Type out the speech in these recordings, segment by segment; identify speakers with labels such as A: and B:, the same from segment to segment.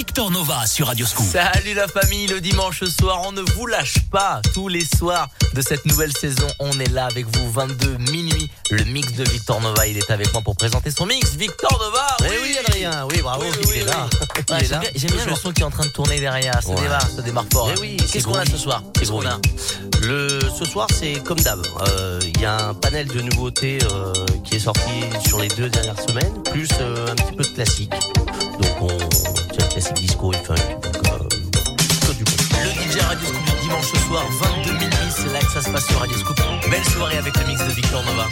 A: Victor Nova sur Radio Scoop.
B: Salut la famille, le dimanche soir, on ne vous lâche pas. Tous les soirs de cette nouvelle saison, on est là avec vous, 22 minuit. Le mix de Victor Nova, il est avec moi pour présenter son mix. Victor Nova
C: eh Oui, oui, Adrien, oui, bravo,
B: oui,
C: il, est là. il est là.
B: J'aime bien, le son qui est en train de tourner derrière. Ça démarre, ça démarre fort. Hein.
C: Eh oui,
B: qu'est-ce qu'on a ce soir Qu'est-ce qu'on a
C: le, Ce soir, c'est comme d'hab. Euh, il y a un panel de nouveautés euh, qui est sorti sur les deux dernières semaines, plus euh, un petit peu de classique. Donc on et funk. Donc, euh, du bon.
B: Le DJ Radio Scoop dimanche soir, 22 minuit, c'est là que ça se passe sur Radio Scoop. Belle soirée avec le mix de Victor Nova.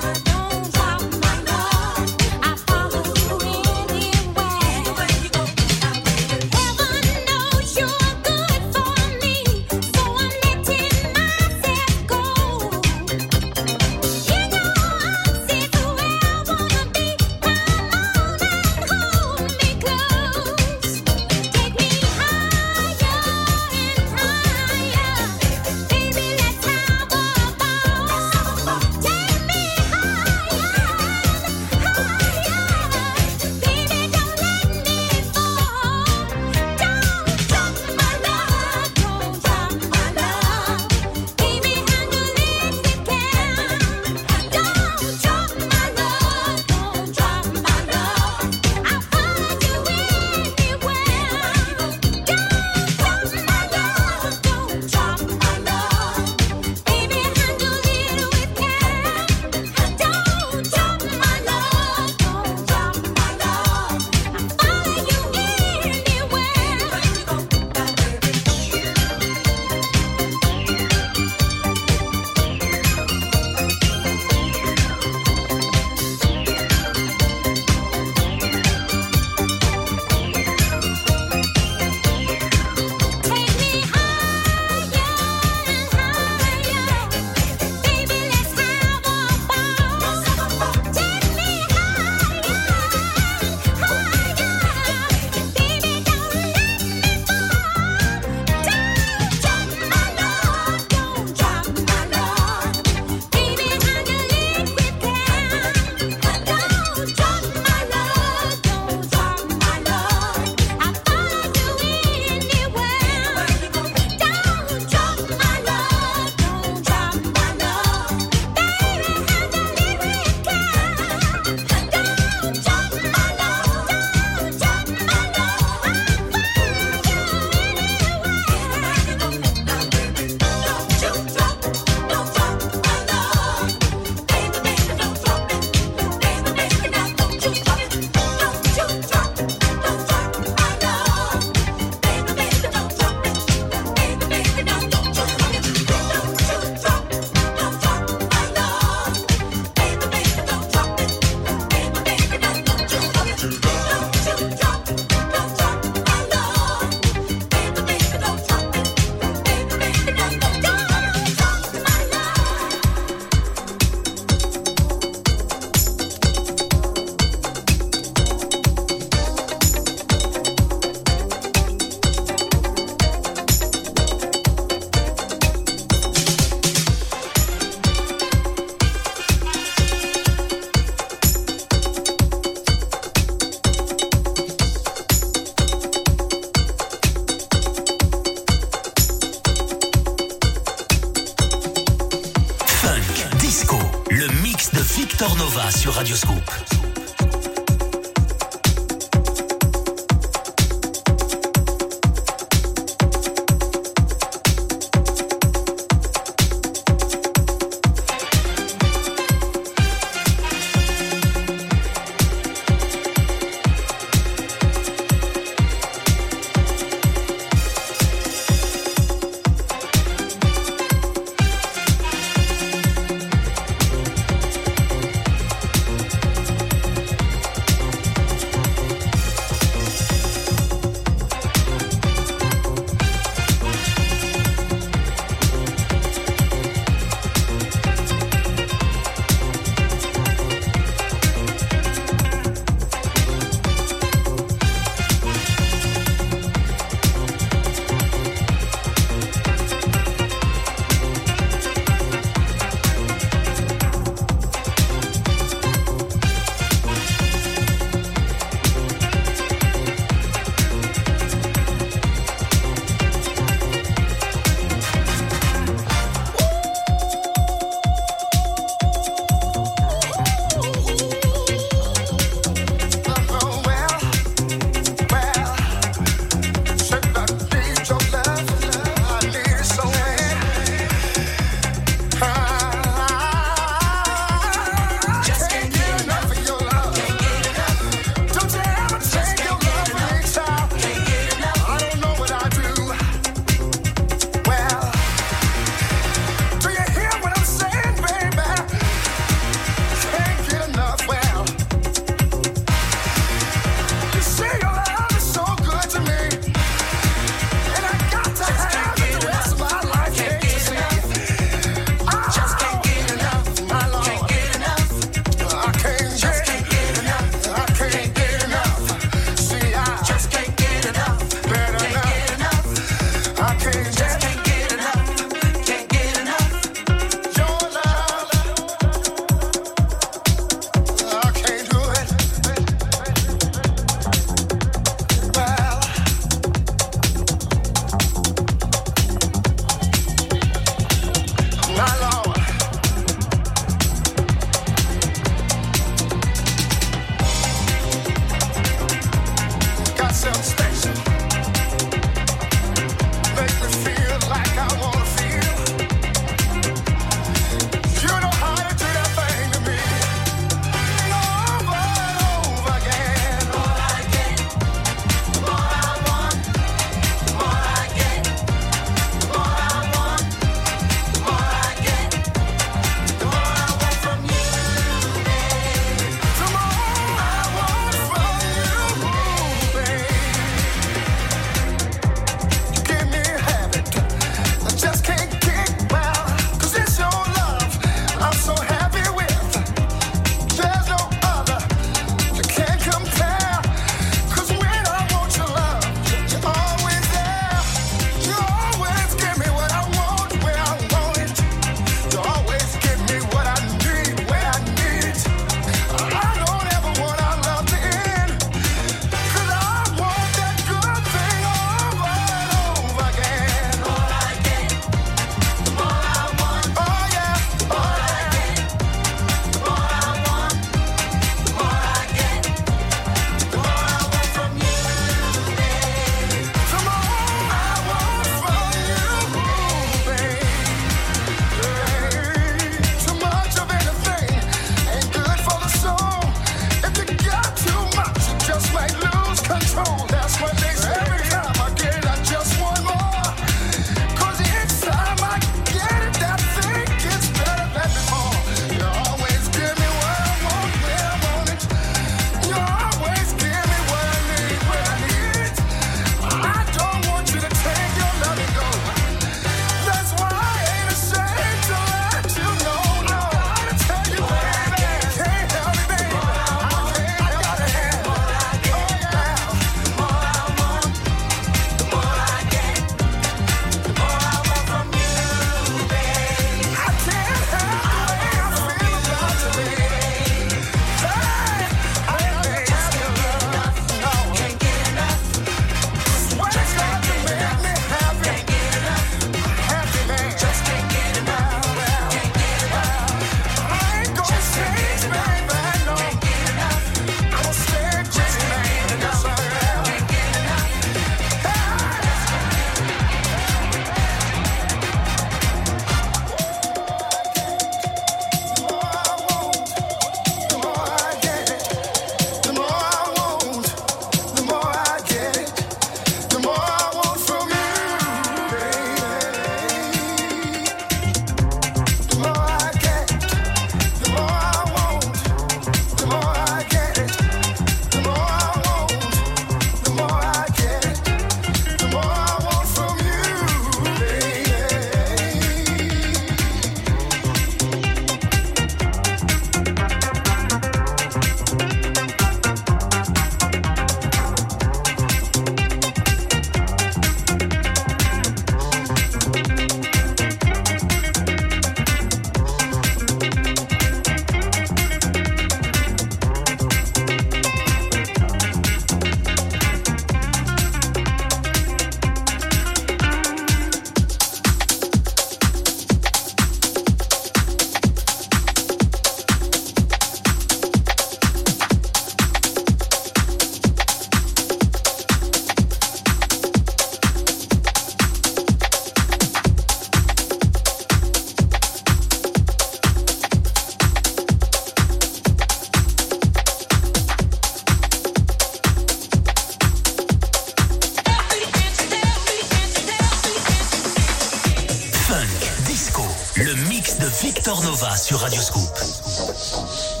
A: de Victor Nova sur
D: Radioscoop.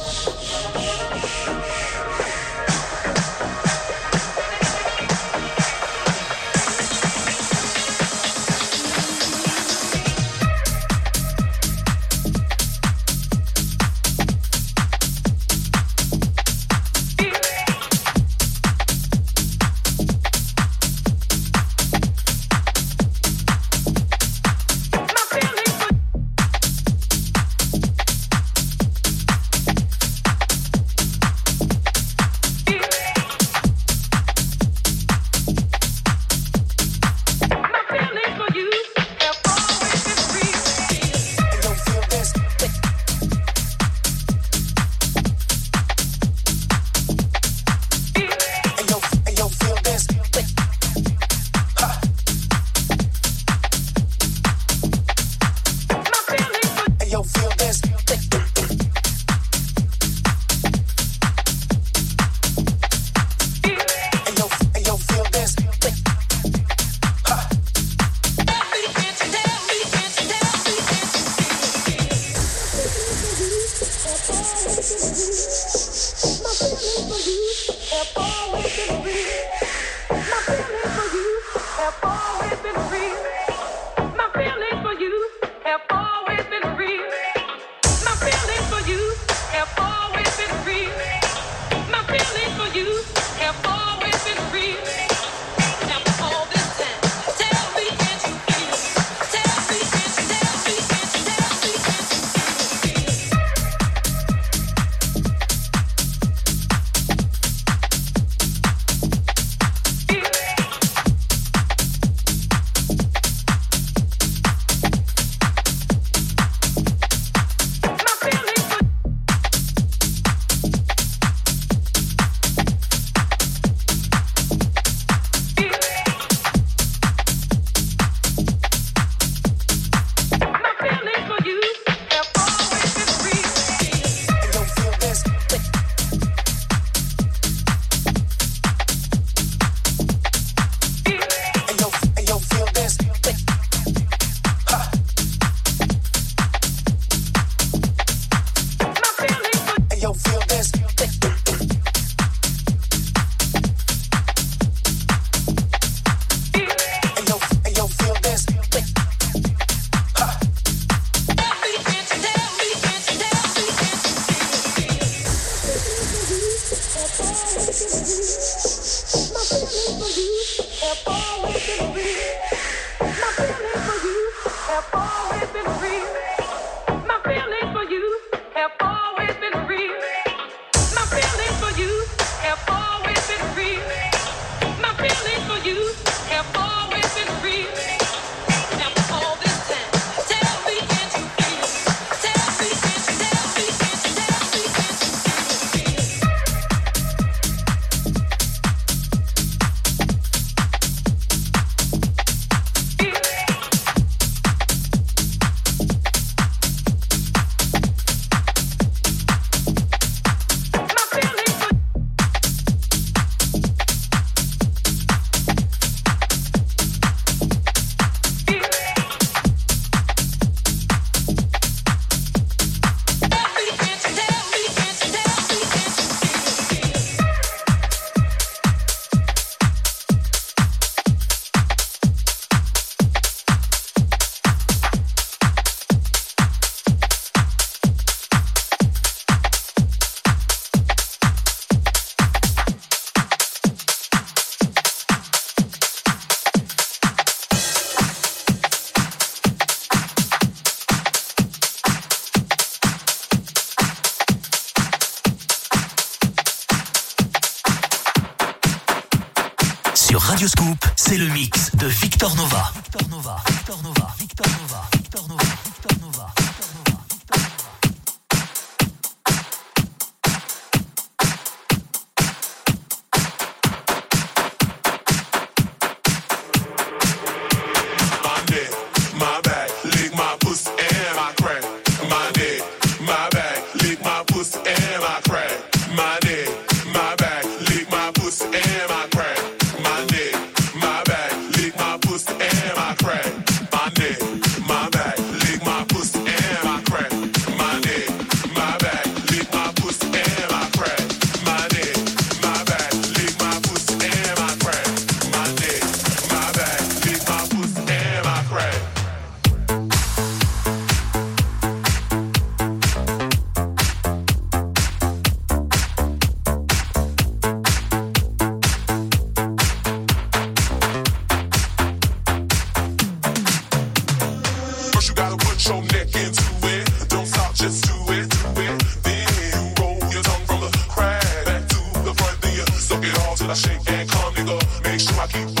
D: come, nigga. Make sure
A: I keep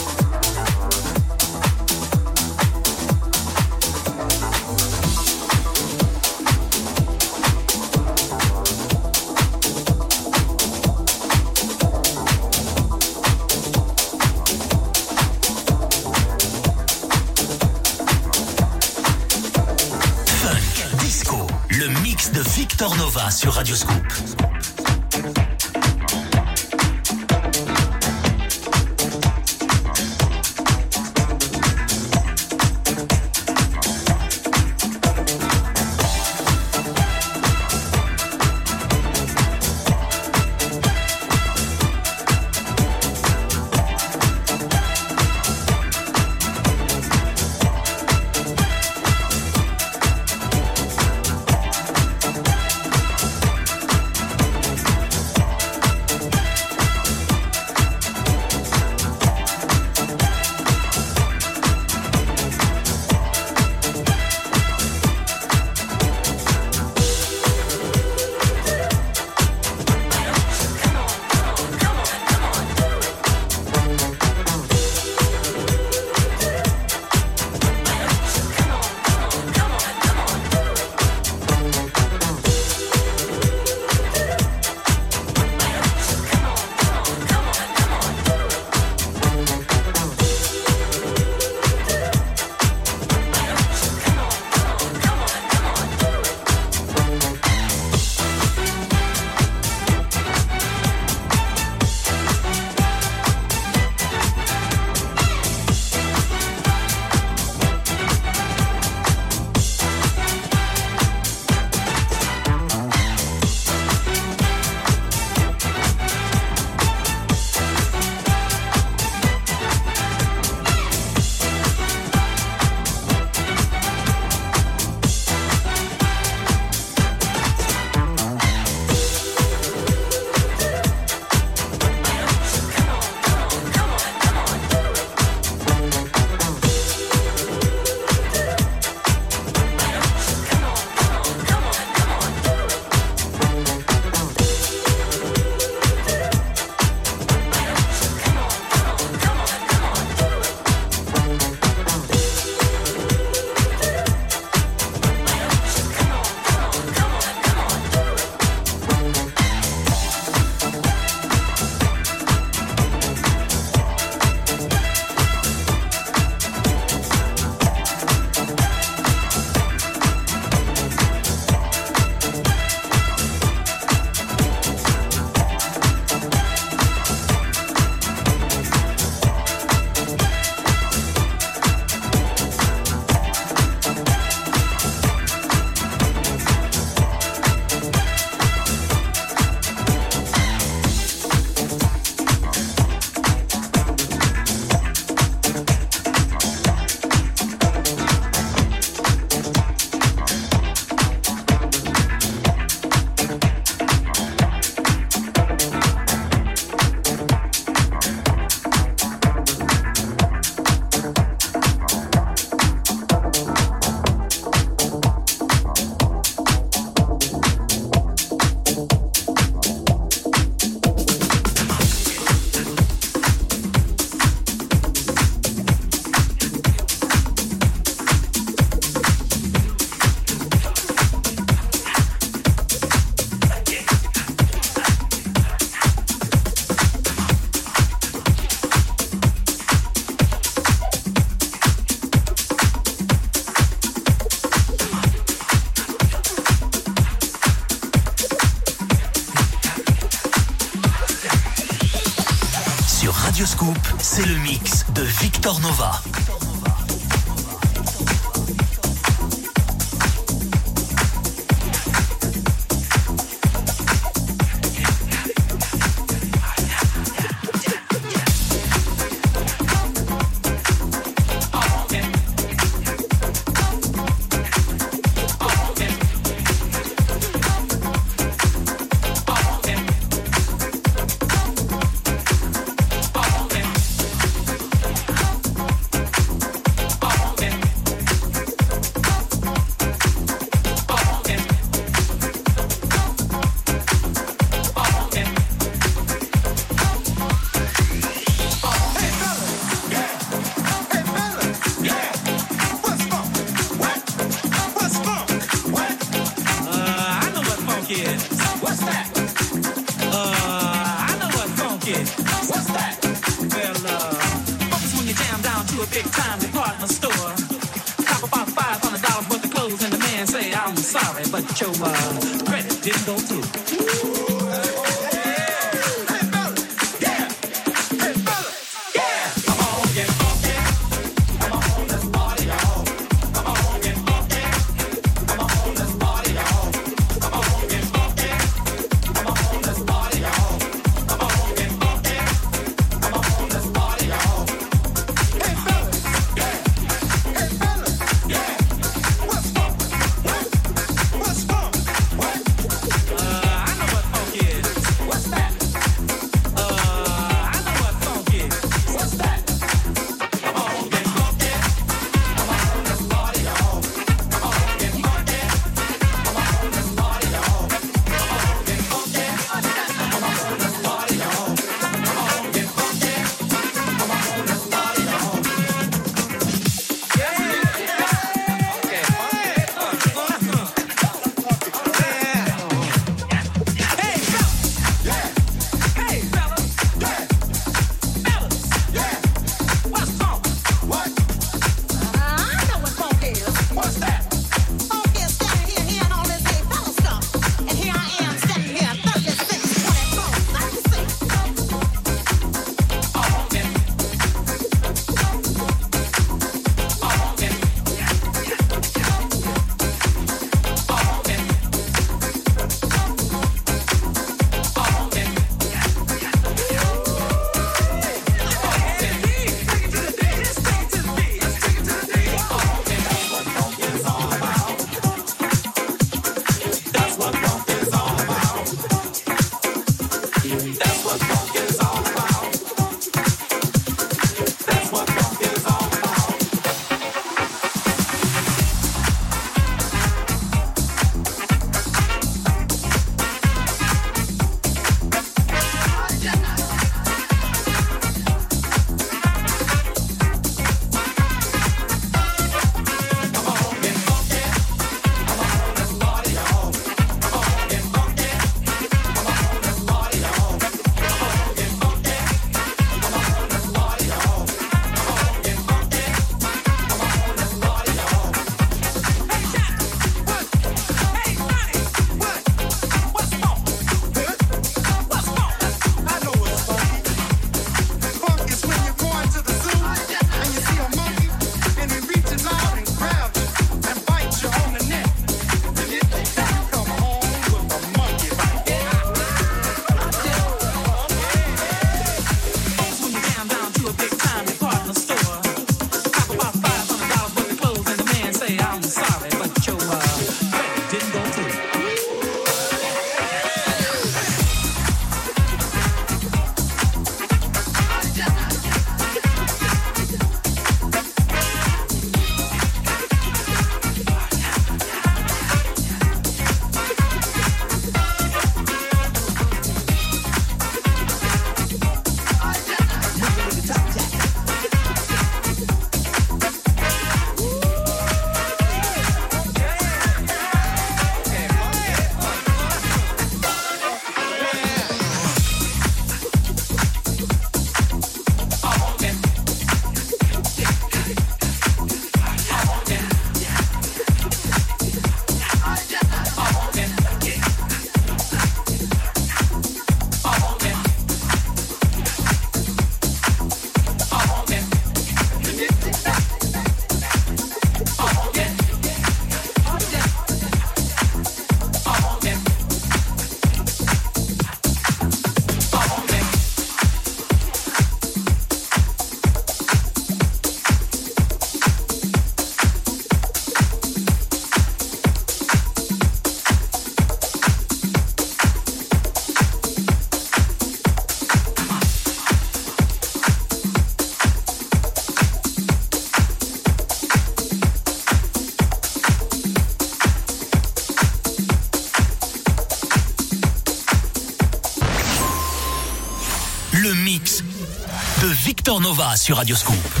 A: Nova sur Radioscoop.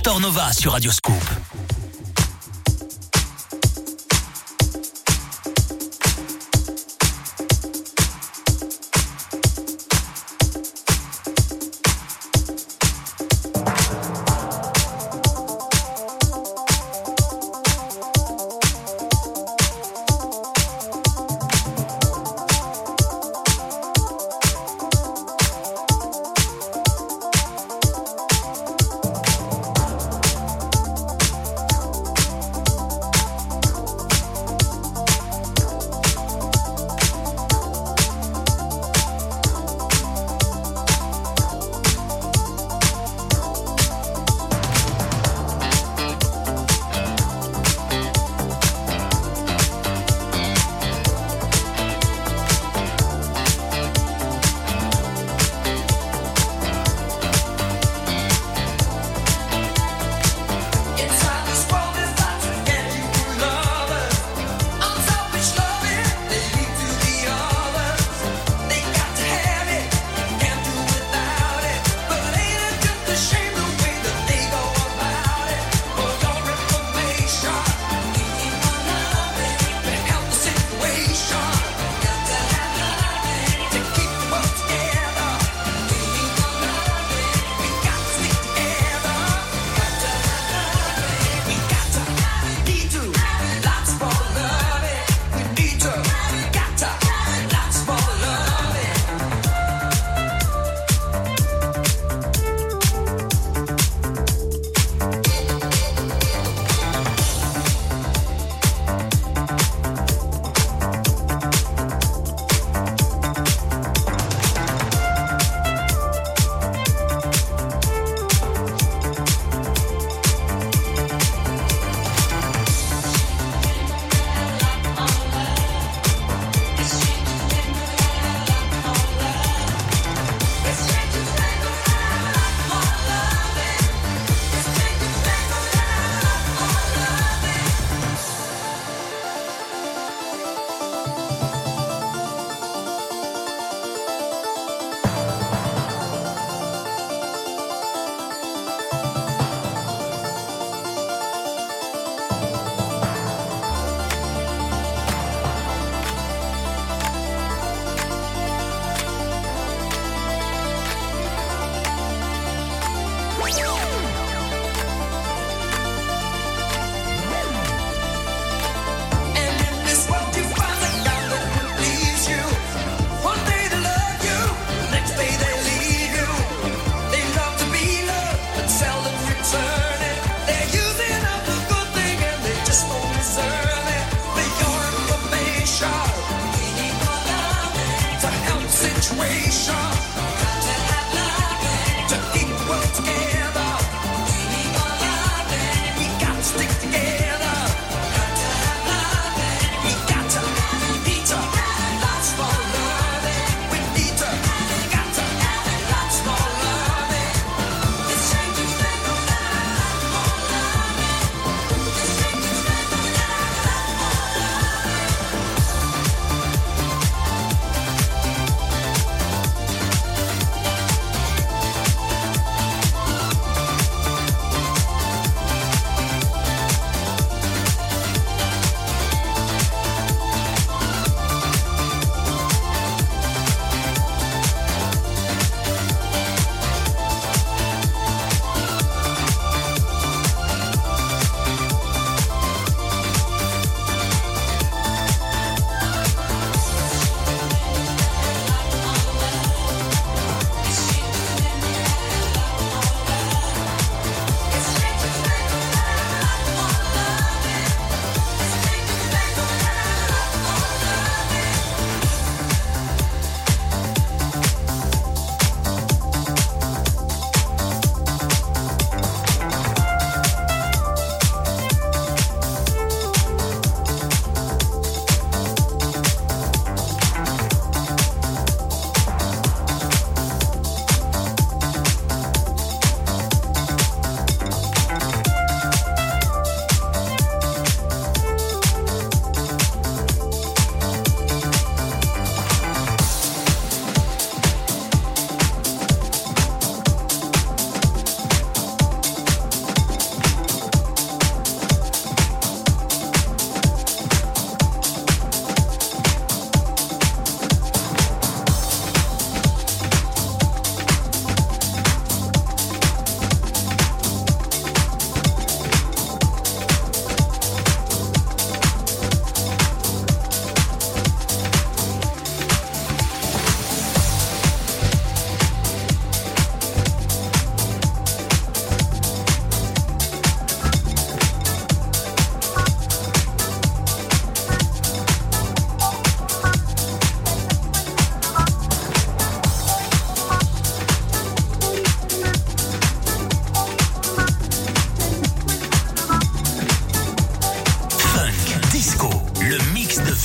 A: Victor Nova sur
E: Radio Scoop.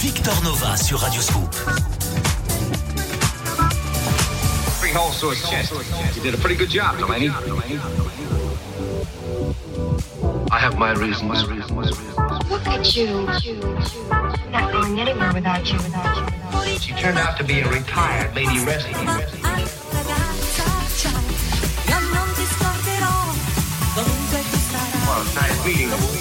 E: Victor Nova sur Radio Scoop.
F: You did a pretty good job, Delaney. I have my reasons.
G: Look at you. Not going anywhere without you, without you.
F: She turned out to be a retired lady resident. Well, nice meeting you.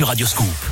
A: Sur Radio Scoop.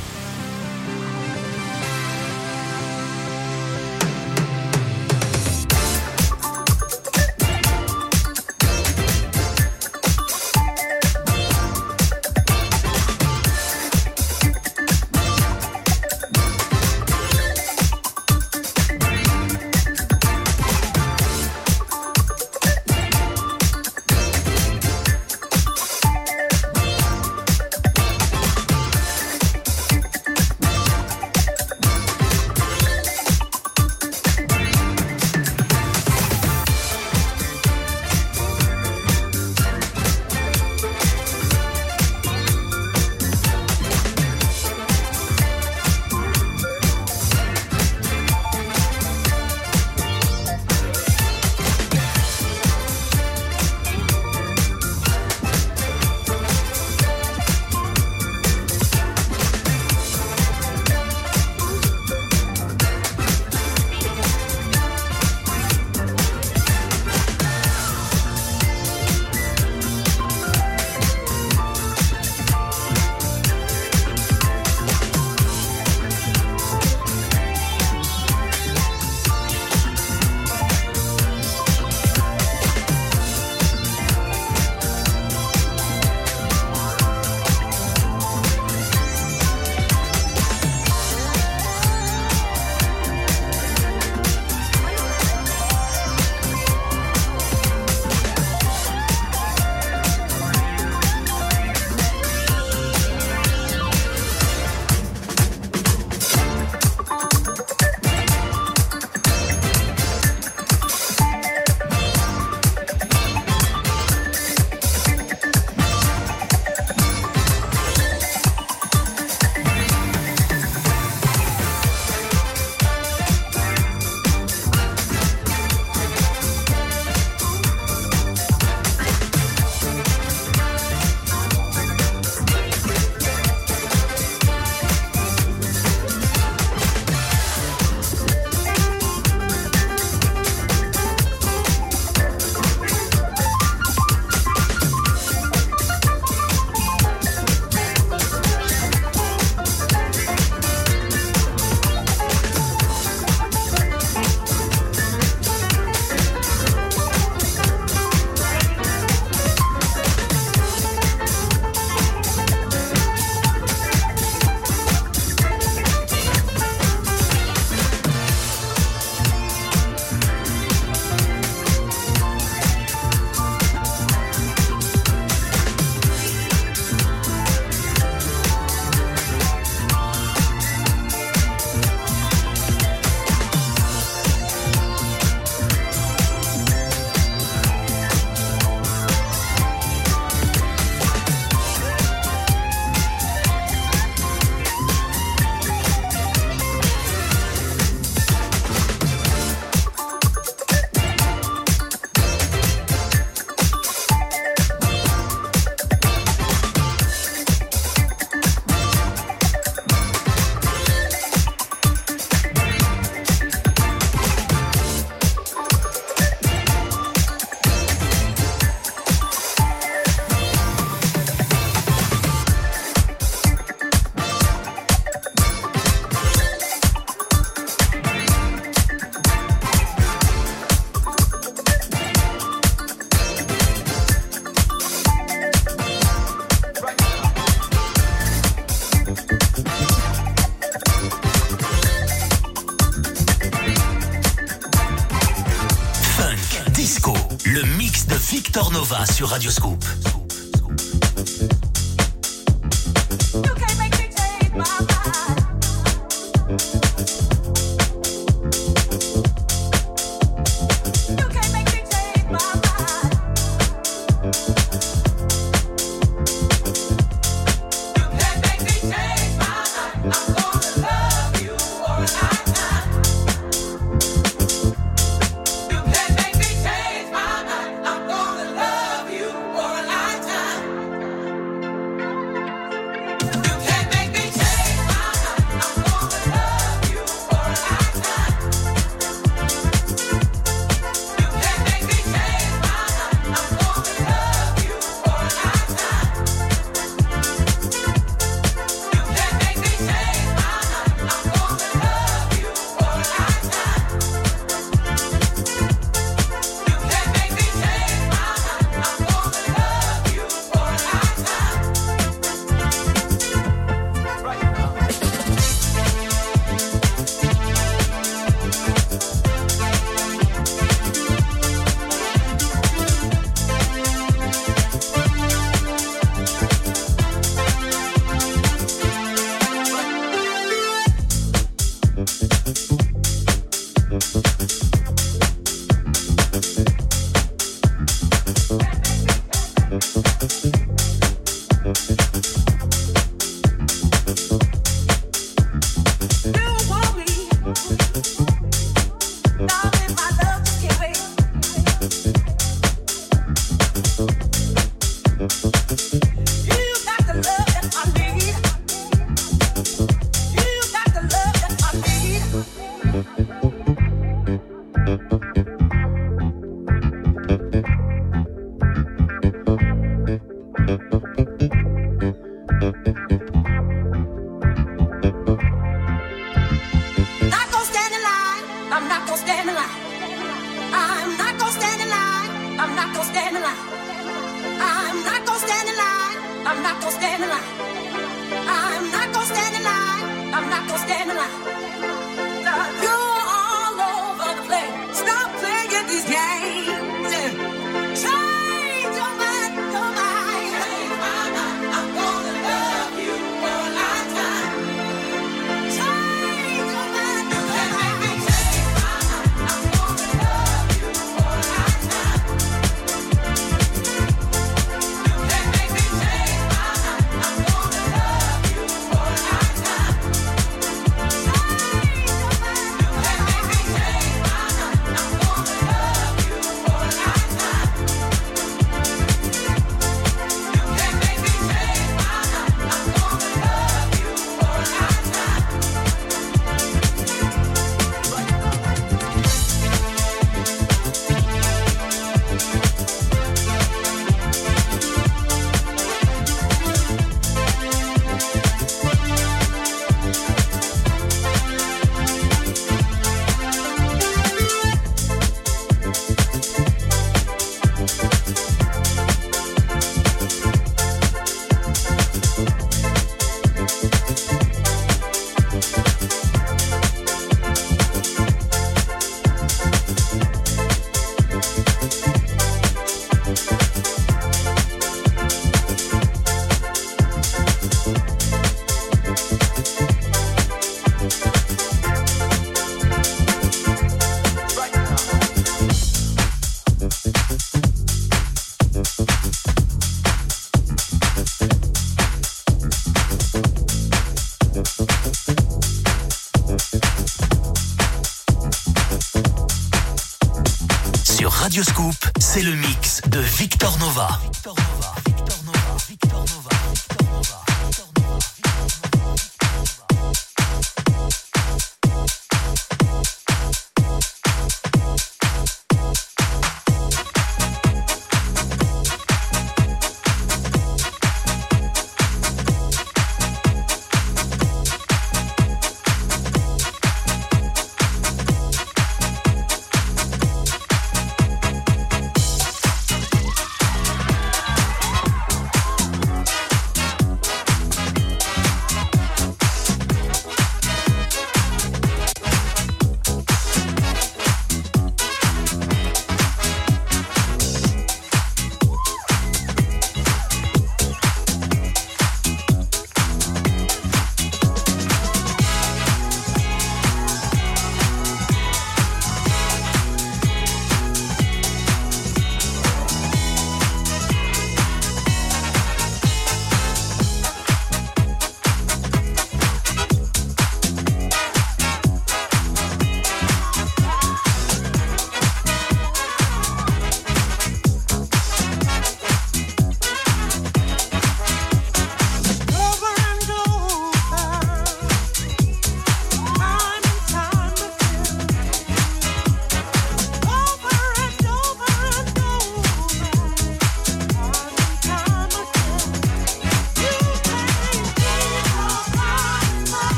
A: Nova
B: sur Radio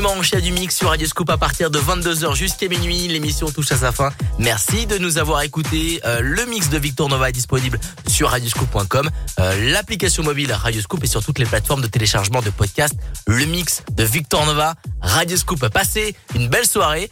C: les dimanches, il du mix sur Radio Scoop à partir de 22h jusqu'à minuit. L'émission touche à sa fin. Merci de nous avoir écoutés. Euh, le mix de Victor Nova est disponible sur radioscoop.com, euh, l'application mobile Radio Scoop et sur toutes les plateformes de téléchargement de podcasts. Le mix de Victor Nova, Radio Scoop. Passez une belle soirée,